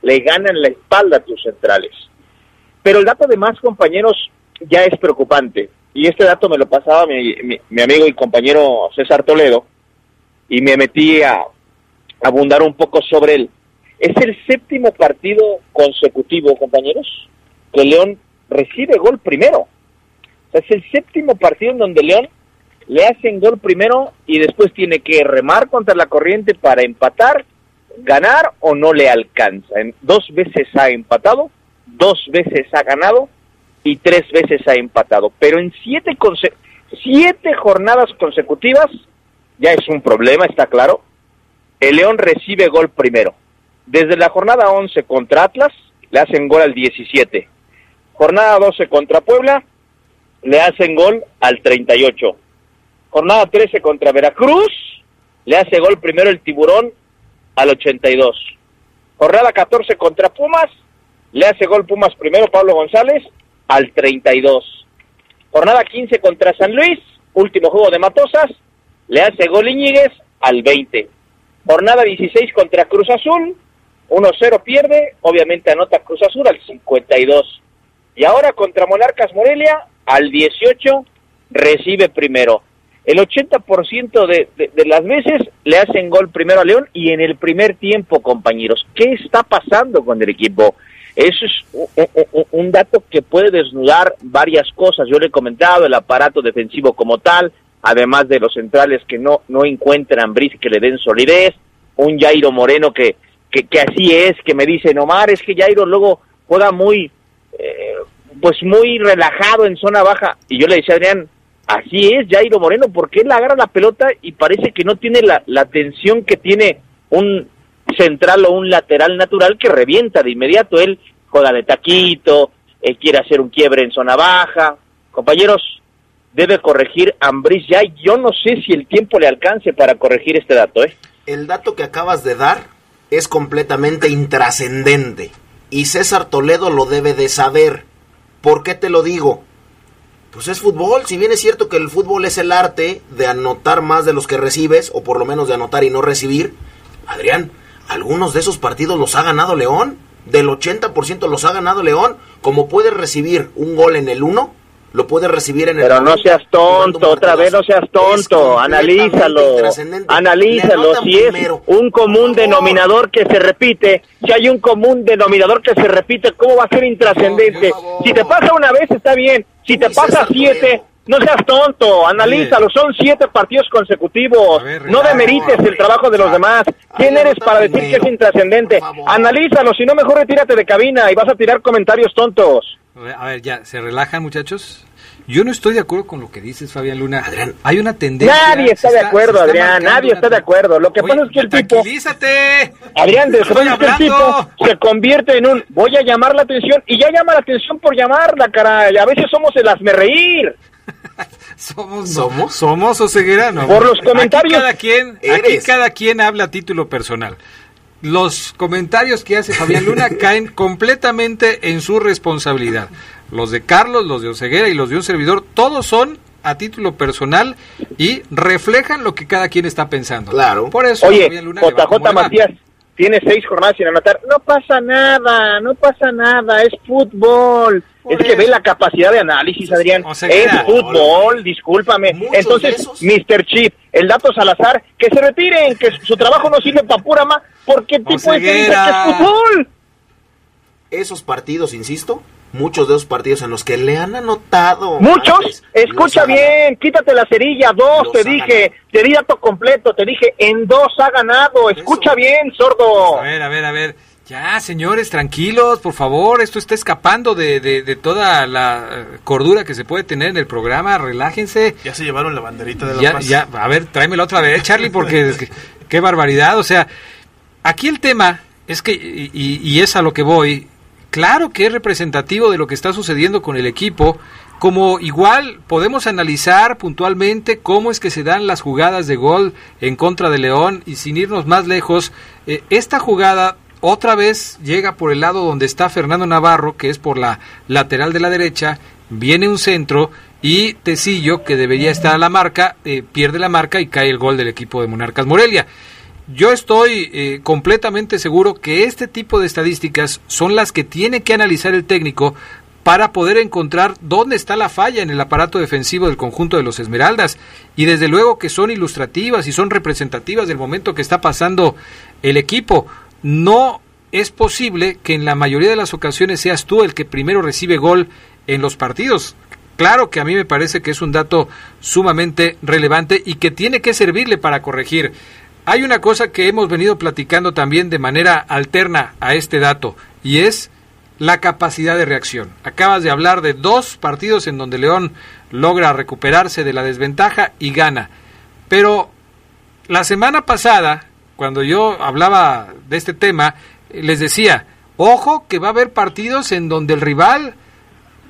le ganan la espalda a tus centrales. Pero el dato de más compañeros ya es preocupante. Y este dato me lo pasaba mi, mi, mi amigo y compañero César Toledo, y me metí a abundar un poco sobre él. Es el séptimo partido consecutivo, compañeros, que León recibe gol primero. O sea, es el séptimo partido en donde León le hacen gol primero y después tiene que remar contra la corriente para empatar, ganar o no le alcanza. Dos veces ha empatado, dos veces ha ganado y tres veces ha empatado. Pero en siete, siete jornadas consecutivas, ya es un problema, está claro, el León recibe gol primero. Desde la jornada 11 contra Atlas, le hacen gol al 17. Jornada 12 contra Puebla, le hacen gol al 38. Jornada 13 contra Veracruz, le hace gol primero el Tiburón al 82. Jornada 14 contra Pumas, le hace gol Pumas primero Pablo González al 32. Jornada 15 contra San Luis, último juego de Matosas, le hace gol Iñiguez al 20. Jornada 16 contra Cruz Azul, 1-0 pierde, obviamente anota Cruz Azul al 52. Y ahora contra Monarcas Morelia, al 18, recibe primero. El 80% de, de, las veces le hacen gol primero a León y en el primer tiempo, compañeros. ¿Qué está pasando con el equipo? Eso es un, dato que puede desnudar varias cosas. Yo le he comentado el aparato defensivo como tal, además de los centrales que no, no encuentran bris que le den solidez, un Jairo Moreno que, que, que así es, que me dice, Omar, es que Jairo luego juega muy, eh, pues muy relajado en zona baja. Y yo le decía Adrián, así es Jairo Moreno, porque él agarra la pelota y parece que no tiene la, la tensión que tiene un central o un lateral natural que revienta de inmediato. Él juega de taquito, él quiere hacer un quiebre en zona baja. Compañeros, debe corregir Ambris ya. Yo no sé si el tiempo le alcance para corregir este dato. ¿eh? El dato que acabas de dar es completamente intrascendente y César Toledo lo debe de saber. ¿Por qué te lo digo? Pues es fútbol, si bien es cierto que el fútbol es el arte de anotar más de los que recibes, o por lo menos de anotar y no recibir, Adrián, algunos de esos partidos los ha ganado León, del 80% los ha ganado León, como puede recibir un gol en el 1, lo puede recibir en el Pero no seas tonto, otra vez no seas tonto, analízalo, analízalo, si es un común denominador que se repite, si hay un común denominador que se repite, ¿cómo va a ser intrascendente? Si te pasa una vez está bien, si te pasa siete, no seas tonto, analízalo, son siete partidos consecutivos, ver, no demerites el trabajo de los demás. ¿Quién eres para decir que es intrascendente? Analízalo, si no mejor retírate de cabina y vas a tirar comentarios tontos. A ver, ya, ¿se relajan muchachos? Yo no estoy de acuerdo con lo que dices, Fabián Luna. Adrián, hay una tendencia. Nadie está, de acuerdo, está Adrián. Nadie está de acuerdo. Lo que Oye, pasa es que el tipo. Tranquilízate. Adrián, de es que el tipo se convierte en un. Voy a llamar la atención. Y ya llama la atención por llamarla, caray. A veces somos el hazme reír. somos, somos, somos o ceguera, no. Por los comentarios. Aquí cada quien, aquí cada quien habla a título personal los comentarios que hace Fabián Luna caen completamente en su responsabilidad. Los de Carlos, los de Oseguera y los de un servidor, todos son a título personal y reflejan lo que cada quien está pensando. Claro. Por eso, Oye, Fabián Luna JJ Matías tiene seis jornadas sin anotar. No pasa nada, no pasa nada, es fútbol. Por es eso. que ve la capacidad de análisis, Adrián. O sea, es fútbol, discúlpame. Entonces, Mr. Chip, el dato Salazar, que se retiren, que su trabajo no sirve para pura más, porque tipo de que es fútbol. Esos partidos, insisto, muchos de esos partidos en los que le han anotado. Muchos, antes, escucha bien, quítate la cerilla, dos, te dije, te di dato completo, te dije, en dos ha ganado, escucha Eso. bien, sordo. A ver, a ver, a ver. Ya, señores, tranquilos, por favor, esto está escapando de, de, de toda la eh, cordura que se puede tener en el programa, relájense. Ya se llevaron la banderita de la ya, paz. Ya, a ver, tráemela otra vez, Charlie, porque es que, qué barbaridad, o sea, aquí el tema es que, y, y es a lo que voy, claro que es representativo de lo que está sucediendo con el equipo, como igual podemos analizar puntualmente cómo es que se dan las jugadas de gol en contra de León y sin irnos más lejos, eh, esta jugada otra vez llega por el lado donde está Fernando Navarro, que es por la lateral de la derecha, viene un centro y Tecillo, que debería estar a la marca, eh, pierde la marca y cae el gol del equipo de Monarcas Morelia. Yo estoy eh, completamente seguro que este tipo de estadísticas son las que tiene que analizar el técnico para poder encontrar dónde está la falla en el aparato defensivo del conjunto de los Esmeraldas. Y desde luego que son ilustrativas y son representativas del momento que está pasando el equipo. No es posible que en la mayoría de las ocasiones seas tú el que primero recibe gol en los partidos. Claro que a mí me parece que es un dato sumamente relevante y que tiene que servirle para corregir. Hay una cosa que hemos venido platicando también de manera alterna a este dato y es la capacidad de reacción. Acabas de hablar de dos partidos en donde León logra recuperarse de la desventaja y gana. Pero la semana pasada, cuando yo hablaba de este tema, les decía, ojo que va a haber partidos en donde el rival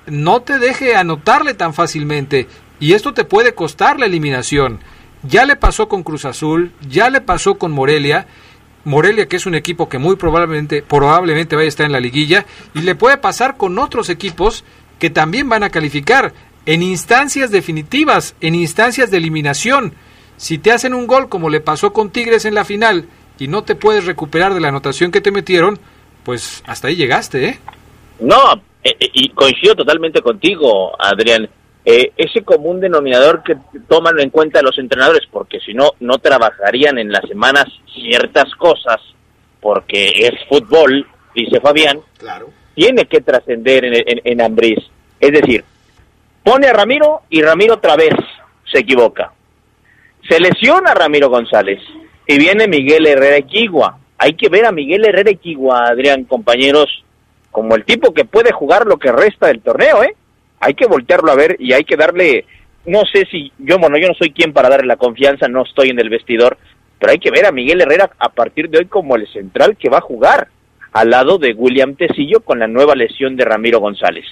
no te deje anotarle tan fácilmente y esto te puede costar la eliminación. Ya le pasó con Cruz Azul, ya le pasó con Morelia. Morelia, que es un equipo que muy probablemente, probablemente vaya a estar en la liguilla, y le puede pasar con otros equipos que también van a calificar en instancias definitivas, en instancias de eliminación. Si te hacen un gol como le pasó con Tigres en la final y no te puedes recuperar de la anotación que te metieron, pues hasta ahí llegaste, ¿eh? No, eh, eh, y coincido totalmente contigo, Adrián. Eh, ese común denominador que toman en cuenta los entrenadores, porque si no, no trabajarían en las semanas ciertas cosas, porque es fútbol, dice Fabián, Claro. tiene que trascender en, en, en Ambriz. Es decir, pone a Ramiro y Ramiro otra vez se equivoca. Se lesiona Ramiro González y viene Miguel Herrera Equigua. Hay que ver a Miguel Herrera Equigua, Adrián, compañeros, como el tipo que puede jugar lo que resta del torneo, ¿eh? Hay que voltearlo a ver y hay que darle, no sé si, yo, bueno, yo no soy quien para darle la confianza, no estoy en el vestidor, pero hay que ver a Miguel Herrera a partir de hoy como el central que va a jugar al lado de William Tecillo con la nueva lesión de Ramiro González.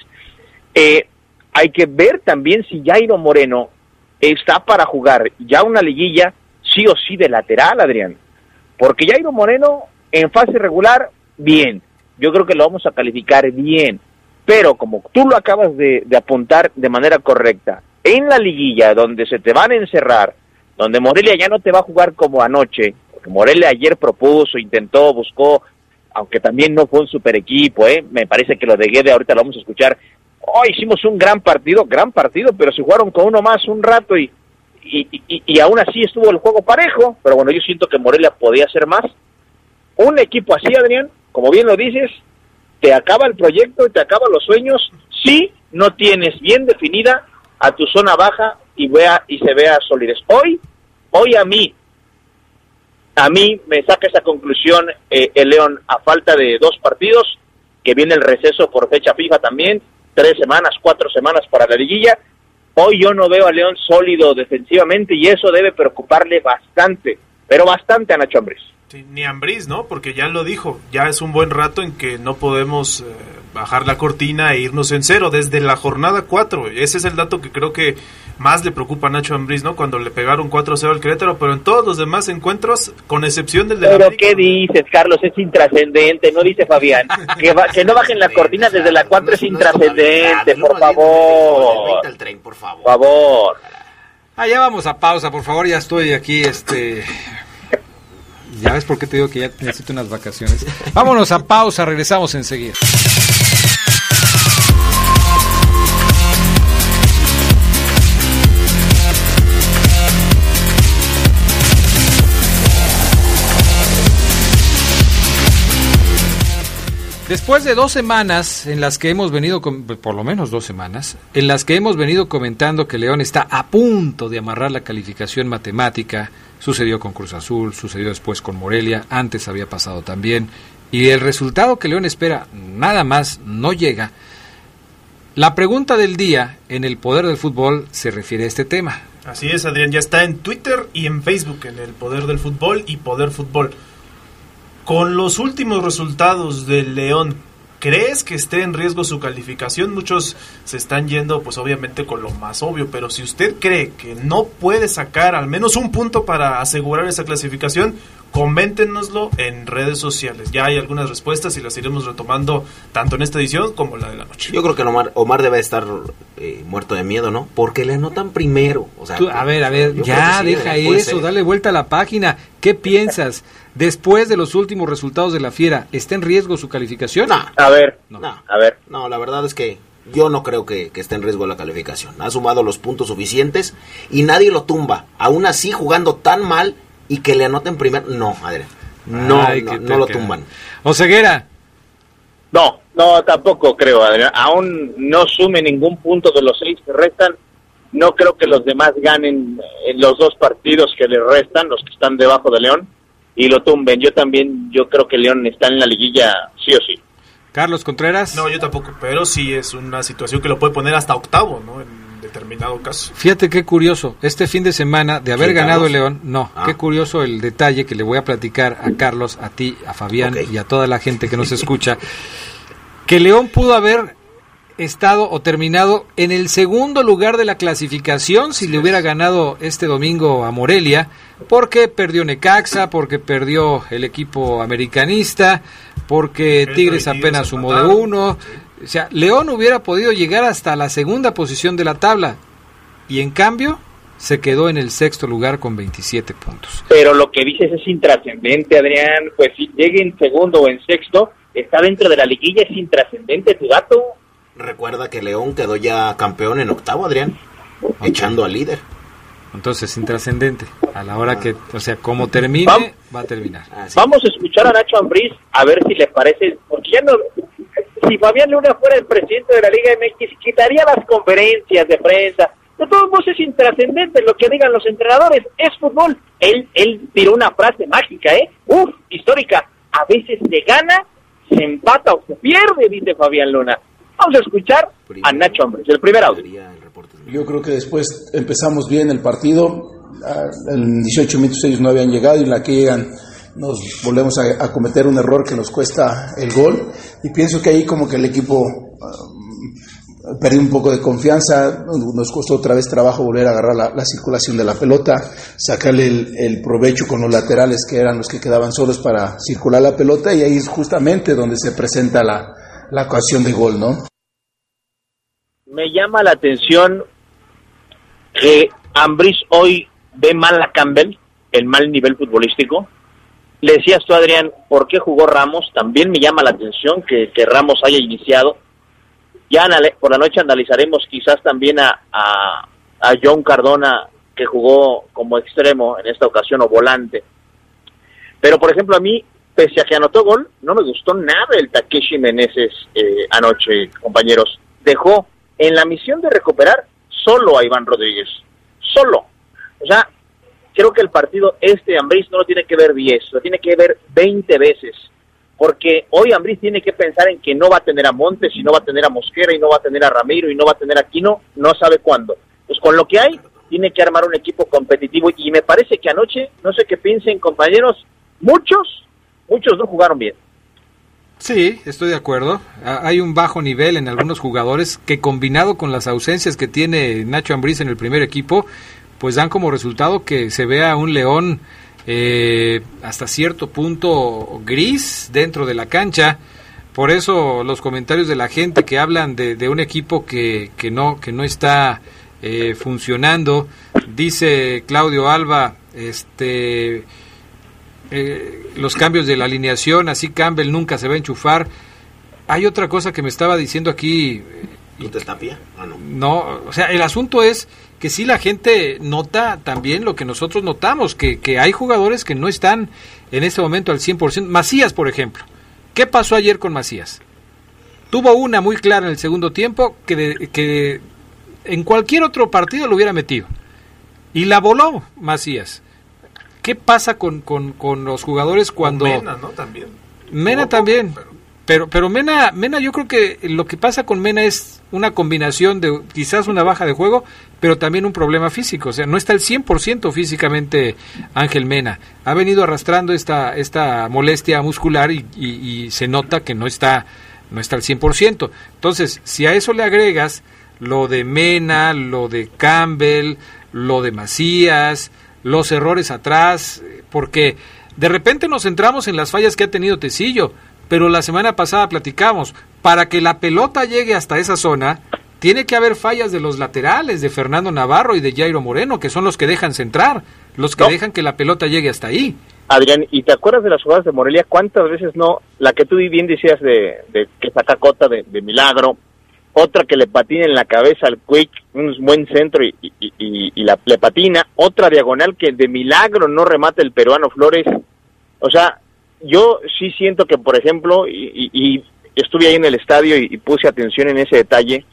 Eh, hay que ver también si Jairo Moreno está para jugar ya una liguilla sí o sí de lateral, Adrián. Porque Jairo Moreno en fase regular, bien. Yo creo que lo vamos a calificar bien. Pero como tú lo acabas de, apuntar de manera correcta, en la liguilla donde se te van a encerrar, donde Morelia ya no te va a jugar como anoche, porque Morelia ayer propuso, intentó, buscó, aunque también no fue un super equipo, ¿eh? me parece que lo de Guede ahorita lo vamos a escuchar. Hoy hicimos un gran partido, gran partido, pero se jugaron con uno más un rato y, y, y, y aún así estuvo el juego parejo, pero bueno, yo siento que Morelia podía hacer más. Un equipo así, Adrián, como bien lo dices, te acaba el proyecto y te acaba los sueños si no tienes bien definida a tu zona baja y vea y se vea solidez. Hoy, hoy a mí, a mí me saca esa conclusión eh, el León a falta de dos partidos, que viene el receso por fecha fija también, tres semanas, cuatro semanas para la liguilla. Hoy yo no veo a León sólido defensivamente y eso debe preocuparle bastante, pero bastante a Nacho Ambriz. Sí, ni Ambriz, ¿no? Porque ya lo dijo, ya es un buen rato en que no podemos eh, bajar la cortina e irnos en cero desde la jornada 4. Ese es el dato que creo que más le preocupa a Nacho Ambriz, ¿no? Cuando le pegaron 4-0 al Querétaro, pero en todos los demás encuentros, con excepción del de la Pero América, ¿qué dices, Carlos? Es intrascendente, no dice Fabián. Que, va- que no bajen la cortina desde la 4 es No intrascendente, no por favor. al tren, por favor. Por favor. Ah, ya vamos a pausa, por favor, ya estoy aquí, este... Ya ves por qué te digo que ya necesito unas vacaciones. Vámonos a pausa, regresamos enseguida. Después de dos semanas en las que hemos venido, com- por lo menos dos semanas, en las que hemos venido comentando que León está a punto de amarrar la calificación matemática, sucedió con Cruz Azul, sucedió después con Morelia, antes había pasado también, y el resultado que León espera nada más no llega. La pregunta del día en el poder del fútbol se refiere a este tema. Así es, Adrián, ya está en Twitter y en Facebook, en el Poder del Fútbol y Poder Fútbol. Con los últimos resultados del León, ¿Crees que esté en riesgo su calificación? Muchos se están yendo, pues obviamente con lo más obvio, pero si usted cree que no puede sacar al menos un punto para asegurar esa clasificación, coméntenoslo en redes sociales. Ya hay algunas respuestas y las iremos retomando tanto en esta edición como la de la noche. Yo creo que Omar, Omar debe estar eh, muerto de miedo, ¿no? Porque le anotan primero. O sea, Tú, a ver, a ver, ya sí, deja eso, ser. dale vuelta a la página. ¿Qué piensas? Después de los últimos resultados de la Fiera, ¿está en riesgo su calificación? No, A ver, no, a ver. no, la verdad es que yo no creo que, que esté en riesgo la calificación. Ha sumado los puntos suficientes y nadie lo tumba. Aún así, jugando tan mal y que le anoten primero. No, Adrián. No, Ay, no, no lo tumban. Oseguera, No, no, tampoco creo, Adrián. Aún no sume ningún punto de los seis que restan. No creo que los demás ganen en los dos partidos que le restan, los que están debajo de León, y lo tumben. Yo también, yo creo que León está en la liguilla sí o sí. Carlos Contreras. No, yo tampoco, pero sí es una situación que lo puede poner hasta octavo, ¿no? En determinado caso. Fíjate qué curioso, este fin de semana de haber ¿Quién, ganado el León, no, Ah. qué curioso el detalle que le voy a platicar a Carlos, a ti, a Fabián y a toda la gente que nos escucha, que León pudo haber estado o terminado en el segundo lugar de la clasificación si le hubiera ganado este domingo a Morelia, porque perdió Necaxa, porque perdió el equipo americanista, porque Tigres apenas sumó de uno. O sea, León hubiera podido llegar hasta la segunda posición de la tabla y en cambio se quedó en el sexto lugar con 27 puntos. Pero lo que dices es intrascendente, Adrián. Pues si llegue en segundo o en sexto, está dentro de la liguilla, es intrascendente tu dato. Recuerda que León quedó ya campeón en octavo, Adrián. Echando al líder. Entonces, intrascendente. A la hora que, o sea, como termine, Vam- va a terminar. Así. Vamos a escuchar a Nacho Ambriz a ver si le parece, porque ya no, si Fabián Luna fuera el presidente de la Liga MX, quitaría las conferencias de prensa. De todos modos es intrascendente lo que digan los entrenadores, es fútbol. Él, él tiró una frase mágica, ¿eh? Uf, histórica. A veces se gana, se empata o se pierde, dice Fabián Luna. Vamos a escuchar a Nacho Ambriz, el primer audio. Yo creo que después empezamos bien el partido. Ah, En 18 minutos ellos no habían llegado y en la que llegan nos volvemos a, a cometer un error que nos cuesta el gol. Y pienso que ahí como que el equipo perdió un poco de confianza. Nos costó otra vez trabajo volver a agarrar la, la circulación de la pelota, sacarle el, provecho con los laterales que eran los que quedaban solos para circular la pelota. Y ahí es justamente donde se presenta la, la ocasión de gol, ¿no? me llama la atención que Ambris hoy ve mal a Campbell, el mal nivel futbolístico. Le decías tú, Adrián, ¿por qué jugó Ramos? También me llama la atención que Ramos haya iniciado. Ya por la noche analizaremos quizás también a, a, John Cardona, que jugó como extremo en esta ocasión o volante. Pero, por ejemplo, a mí, pese a que anotó gol, no me gustó nada el Takeshi Meneses eh, anoche, compañeros. Dejó en la misión de recuperar solo a Iván Rodríguez. Solo. O sea, creo que el partido este Ambriz no lo tiene que ver 10, lo tiene que ver 20 veces. Porque hoy Ambriz tiene que pensar en que no va a tener a Montes y no va a tener a Mosquera y no va a tener a Ramiro y no va a tener a Quino, no sabe cuándo. Pues con lo que hay, tiene que armar un equipo competitivo y me parece que anoche, no sé qué piensen compañeros, muchos, muchos no jugaron bien. Sí, estoy de acuerdo. Ah, Hay un bajo nivel en algunos jugadores que combinado con las ausencias que tiene Nacho Ambriz en el primer equipo, pues dan como resultado que se vea un León eh, hasta cierto punto gris dentro de la cancha. Por eso los comentarios de la gente que hablan de, de un equipo que, que no que no está eh, funcionando, dice Claudio Alba, este eh, los cambios de la alineación, así Campbell nunca se va a enchufar. Hay otra cosa que me estaba diciendo aquí, ¿Tú te tapia? Ah, no. no, o sea, el asunto es que sí la gente nota también lo que nosotros notamos, que, que hay jugadores que no están en este momento al 100%. Macías, por ejemplo. ¿Qué pasó ayer con Macías? Tuvo una muy clara en el segundo tiempo que, de- que en cualquier otro partido lo hubiera metido. Y la voló Macías. ¿Qué pasa con, con, con los jugadores cuando... Mena, ¿no? También. Mena también. pero- Pero, pero Mena, Mena, yo creo que lo que pasa con Mena es una combinación de quizás una baja de juego, pero también un problema físico. O sea, no está al 100% físicamente Ángel Mena. Ha venido arrastrando esta, esta molestia muscular y, se nota que no está no está al 100%. Entonces, si a eso le agregas lo de Mena, lo de Campbell, lo de Macías, los errores atrás, porque de repente nos centramos en las fallas que ha tenido Tecillo, pero la semana pasada platicamos, para que la pelota llegue hasta esa zona, tiene que haber fallas de los laterales, de Fernando Navarro y de Jairo Moreno, que son los que dejan centrar, los que dejan que la pelota llegue hasta ahí. Adrián, ¿y te acuerdas de las jugadas de Morelia? ¿Cuántas veces no? La que tú bien decías de, de que saca cota de, milagro, otra que le patina en la cabeza al Quick, un buen centro y, y, la, le patina, otra diagonal que de milagro no remata el peruano Flores. O sea, yo sí siento que, por ejemplo, y, estuve ahí en el estadio y, puse atención en ese detalle,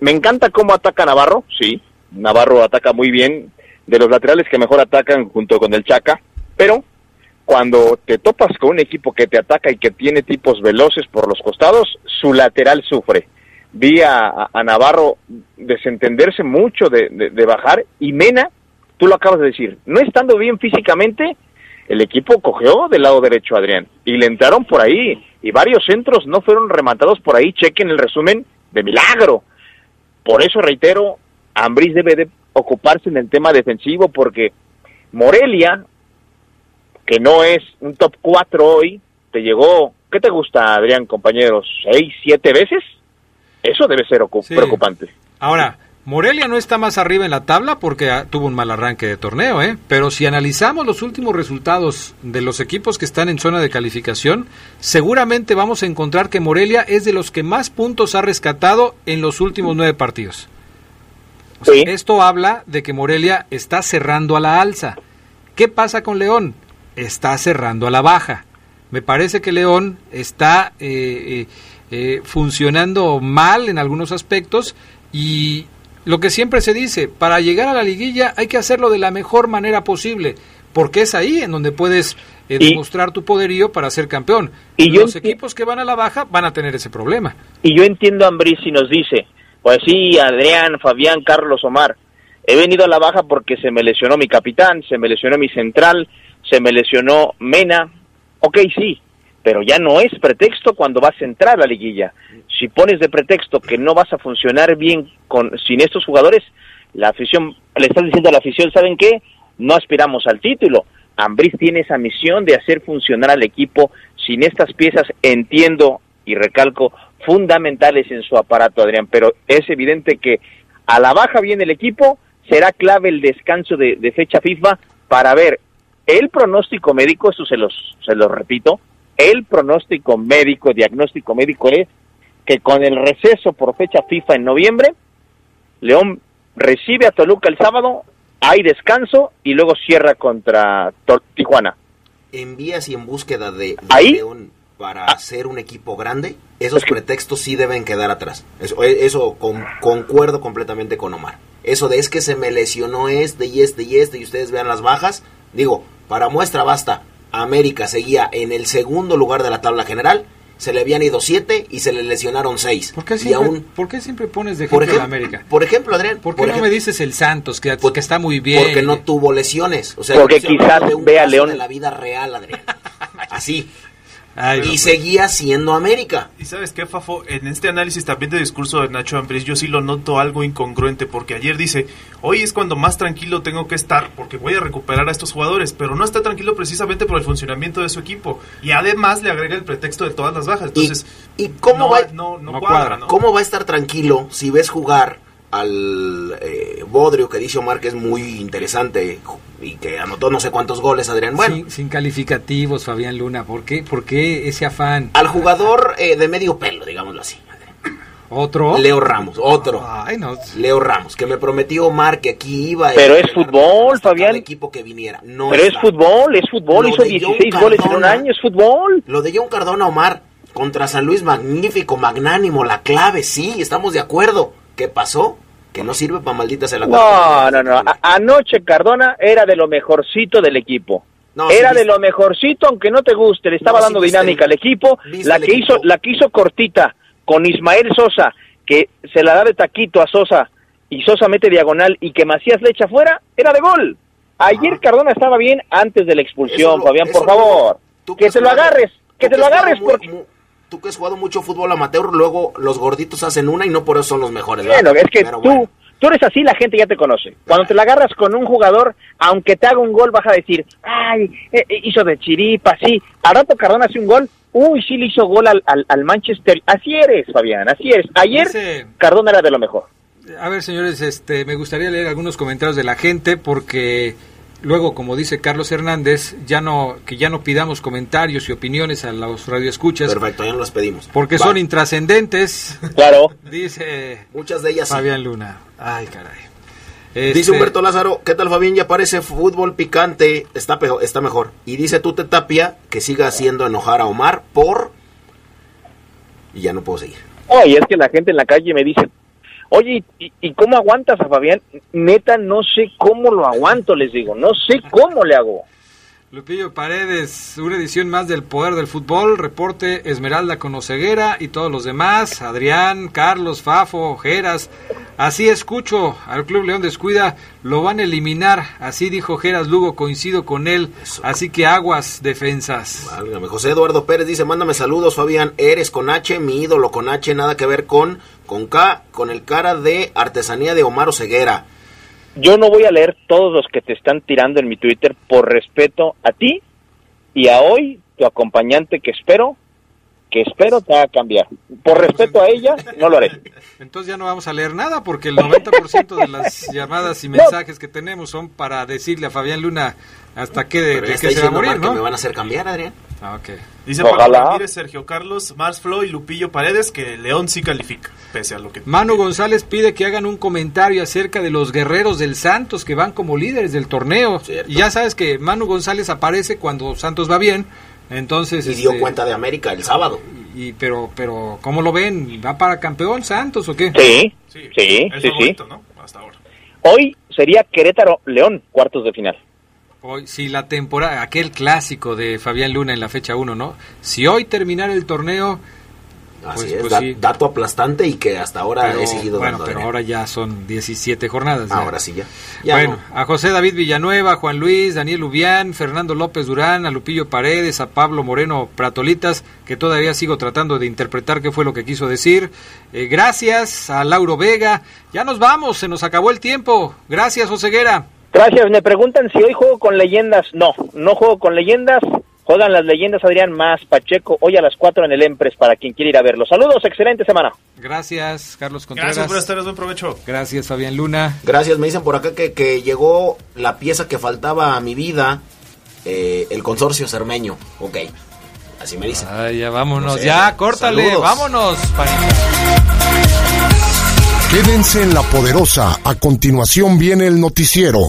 me encanta cómo ataca Navarro, sí, Navarro ataca muy bien, de los laterales que mejor atacan junto con el Chaca, pero cuando te topas con un equipo que te ataca y que tiene tipos veloces por los costados, su lateral sufre. Vi a, Navarro desentenderse mucho de, bajar y Mena, tú lo acabas de decir, no estando bien físicamente, el equipo cogió del lado derecho a Adrián y le entraron por ahí y varios centros no fueron rematados por ahí, chequen el resumen de milagro. Por eso reitero, Ambris debe de ocuparse en el tema defensivo porque Morelia que no es un top 4 hoy, te llegó, ¿qué te gusta, Adrián, compañeros? ¿Seis, siete veces? Eso debe ser preocupante. Ahora, Morelia no está más arriba en la tabla porque ah, tuvo un mal arranque de torneo, ¿eh? Pero si analizamos los últimos resultados de los equipos que están en zona de calificación, seguramente vamos a encontrar que Morelia es de los que más puntos ha rescatado en los últimos nueve partidos. esto habla de que Morelia está cerrando a la alza. ¿Qué pasa con León? está cerrando a la baja. Me parece que León está eh, eh, eh, funcionando mal en algunos aspectos y lo que siempre se dice, para llegar a la liguilla hay que hacerlo de la mejor manera posible, porque es ahí en donde puedes demostrar tu poderío para ser campeón. Y los equipos que van a la baja van a tener ese problema. Y yo entiendo a Ambris si nos dice, pues sí, Adrián, Fabián, Carlos, Omar, he venido a la baja porque se me lesionó mi capitán, se me lesionó mi central, se me lesionó Mena, ok, sí, pero ya no es pretexto cuando vas a entrar a la liguilla. Si pones de pretexto que no vas a funcionar bien con, sin estos jugadores, la afición, le estás diciendo a la afición, ¿saben qué? No aspiramos al título. Ambris tiene esa misión de hacer funcionar al equipo sin estas piezas, entiendo y recalco, fundamentales en su aparato, Adrián, pero es evidente que a la baja viene el equipo, será clave el descanso de, de fecha FIFA para ver el pronóstico médico, eso se los, se los repito, el pronóstico médico, diagnóstico médico es que con el receso por fecha FIFA en noviembre, León recibe a Toluca el sábado, hay descanso y luego cierra contra Tijuana. ¿Envías y en búsqueda de, León para hacer un equipo grande? Esos pretextos sí deben quedar atrás. Eso, eso concuerdo completamente con Omar. Eso de es que se me lesionó este y este y este y ustedes vean las bajas. Digo, para muestra basta, América seguía en el segundo lugar de la tabla general, se le habían ido siete y se le lesionaron seis. ¿Por qué siempre, ¿por qué siempre pones de ejemplo, América? Por ejemplo, Adrián. ¿Por qué no me dices el Santos, que, porque está muy bien? Porque no tuvo lesiones. O sea, porque quizás vea León. de la vida real, Adrián. Así y seguía siendo América. Y sabes qué, Fafo, en este análisis también de discurso de Nacho Ambriz, yo sí lo noto algo incongruente, porque ayer dice, hoy es cuando más tranquilo tengo que estar, porque voy a recuperar a estos jugadores, pero no está tranquilo precisamente por el funcionamiento de su equipo. Y además le agrega el pretexto de todas las bajas. Entonces, ¿y, cómo, va, cómo va a estar tranquilo si ves jugar al eh, Bodrio que dice Omar que es muy interesante y que anotó no sé cuántos goles Adrián bueno sin, calificativos Fabián Luna ¿por qué, ¿por qué ese afán? al jugador eh, de medio pelo digámoslo así ¿Otro? Leo Ramos, otro. Leo Ramos, que me prometió Omar que aquí iba. Pero es fútbol, Fabián. equipo que viniera. No Pero es fútbol, es fútbol. Hizo 16 goles en un año, es fútbol. Lo de John Cardona, Omar, contra San Luis, magnífico, magnánimo, la clave, sí, estamos de acuerdo. ¿Qué pasó? Que no sirve para maldita ser la No, no, no. anoche Cardona era de lo mejorcito del equipo. era de lo mejorcito, aunque no te guste, le estaba dando dinámica al equipo. La que, hizo, la que hizo cortita con Ismael Sosa, que se la da de taquito a Sosa y Sosa mete diagonal y que Macías le echa fuera, era de gol. Ayer Cardona estaba bien antes de la expulsión, Fabián, por favor. que te lo agarres, que te lo agarres porque tú que has jugado mucho fútbol amateur, luego los gorditos hacen una y no por eso son los mejores. Bueno, es que Pero tú, bueno. tú eres así, la gente ya te conoce. Cuando te la agarras con un jugador, aunque te haga un gol, vas a decir, ay, eh, eh, hizo de chiripa, sí. Al rato Cardona hace un gol, uy, sí le hizo gol al, al, al Manchester. Así eres, Fabián, así eres. Ayer Dice- Cardona era de lo mejor. A ver, señores, este, me gustaría leer algunos comentarios de la gente porque luego, como dice Carlos Hernández, ya no que ya no pidamos comentarios y opiniones a los radioescuchas Perfecto, ya no las pedimos. porque Va. son intrascendentes, Claro. dice Muchas de ellas sí. Fabián Luna. Ay, caray. Dice Este, Humberto Lázaro, ¿qué tal Fabián? Ya parece fútbol picante, está, peor, está mejor. Y dice Tute Tapia que siga haciendo enojar a Omar por... Y ya no puedo seguir. Oye, es que la gente en la calle me dice, oye, ¿y, y cómo aguantas a Fabián? Neta, no sé cómo lo aguanto, les digo, no sé cómo le hago. Lupillo Paredes, una edición más del Poder del Fútbol, reporte Esmeralda con Oceguera y todos los demás, Adrián, Carlos, Fafo, Geras. Así escucho al Club León Descuida, lo van a eliminar, así dijo Geras Lugo, coincido con él, así que aguas defensas. Válgame. José Eduardo Pérez dice, mándame saludos Fabián, eres con H, mi ídolo con H, nada que ver con, con K, con el cara de artesanía de Omar Oceguera. Yo no voy a leer todos los que te están tirando en mi Twitter por respeto a ti y a hoy tu acompañante que espero, que espero te haga cambiar. Por respeto a ella, no lo haré. Entonces ya no vamos a leer nada porque el 90% de las llamadas y mensajes que tenemos son para decirle a Fabián Luna hasta qué de, qué se va a morir, Omar que ¿no? me van a hacer cambiar, Adrián. Ah, ok. Dice Ojalá. Pablo Ramírez, Sergio Carlos, Mars Flo y Lupillo Paredes que León sí califica, pese a lo que... Manu González pide que hagan un comentario acerca de los guerreros del Santos que van como líderes del torneo. Cierto. Y ya sabes que Manu González aparece cuando Santos va bien. Entonces, Y dio este, cuenta de América el sábado. Y, pero, pero, ¿cómo lo ven? ¿Va para campeón Santos o qué? Sí, Sí, sí, sí, sí. favorito, ¿no? Hasta ahora. Hoy sería Querétaro-León, cuartos de final. Hoy, si la temporada, aquel clásico de Fabián Luna en la fecha 1, ¿no? Si hoy terminara el torneo, Así Pues- es, pues da- sí. dato aplastante y que hasta ahora pero, he seguido bueno, dando. pero ahora ya son 17 jornadas. ya. Ahora sí ya. Ya bueno, no. a José David Villanueva, a Juan Luis, Daniel Lubián, Fernando López Durán, a Lupillo Paredes, a Pablo Moreno Pratolitas, que todavía sigo tratando de interpretar qué fue lo que quiso decir. Eh, gracias a Lauro Vega. Ya nos vamos, se nos acabó el tiempo. Gracias, Oseguera. Gracias, me preguntan si hoy juego con leyendas. No, no juego con leyendas. Juegan las leyendas Adrián más Pacheco hoy a las 4 en el Empres para quien quiera ir a verlo. Saludos, excelente semana. Gracias, Carlos Contreras. Gracias, buenas tardes, buen provecho. Gracias, Fabián Luna. Gracias, me dicen por acá que, que llegó la pieza que faltaba a mi vida, eh, el consorcio cermeño. Ok, así me dicen. Ay, ya vámonos, No sé. ya, córtale, Saludos. vámonos. panita. Quédense en la poderosa. A continuación viene el noticiero.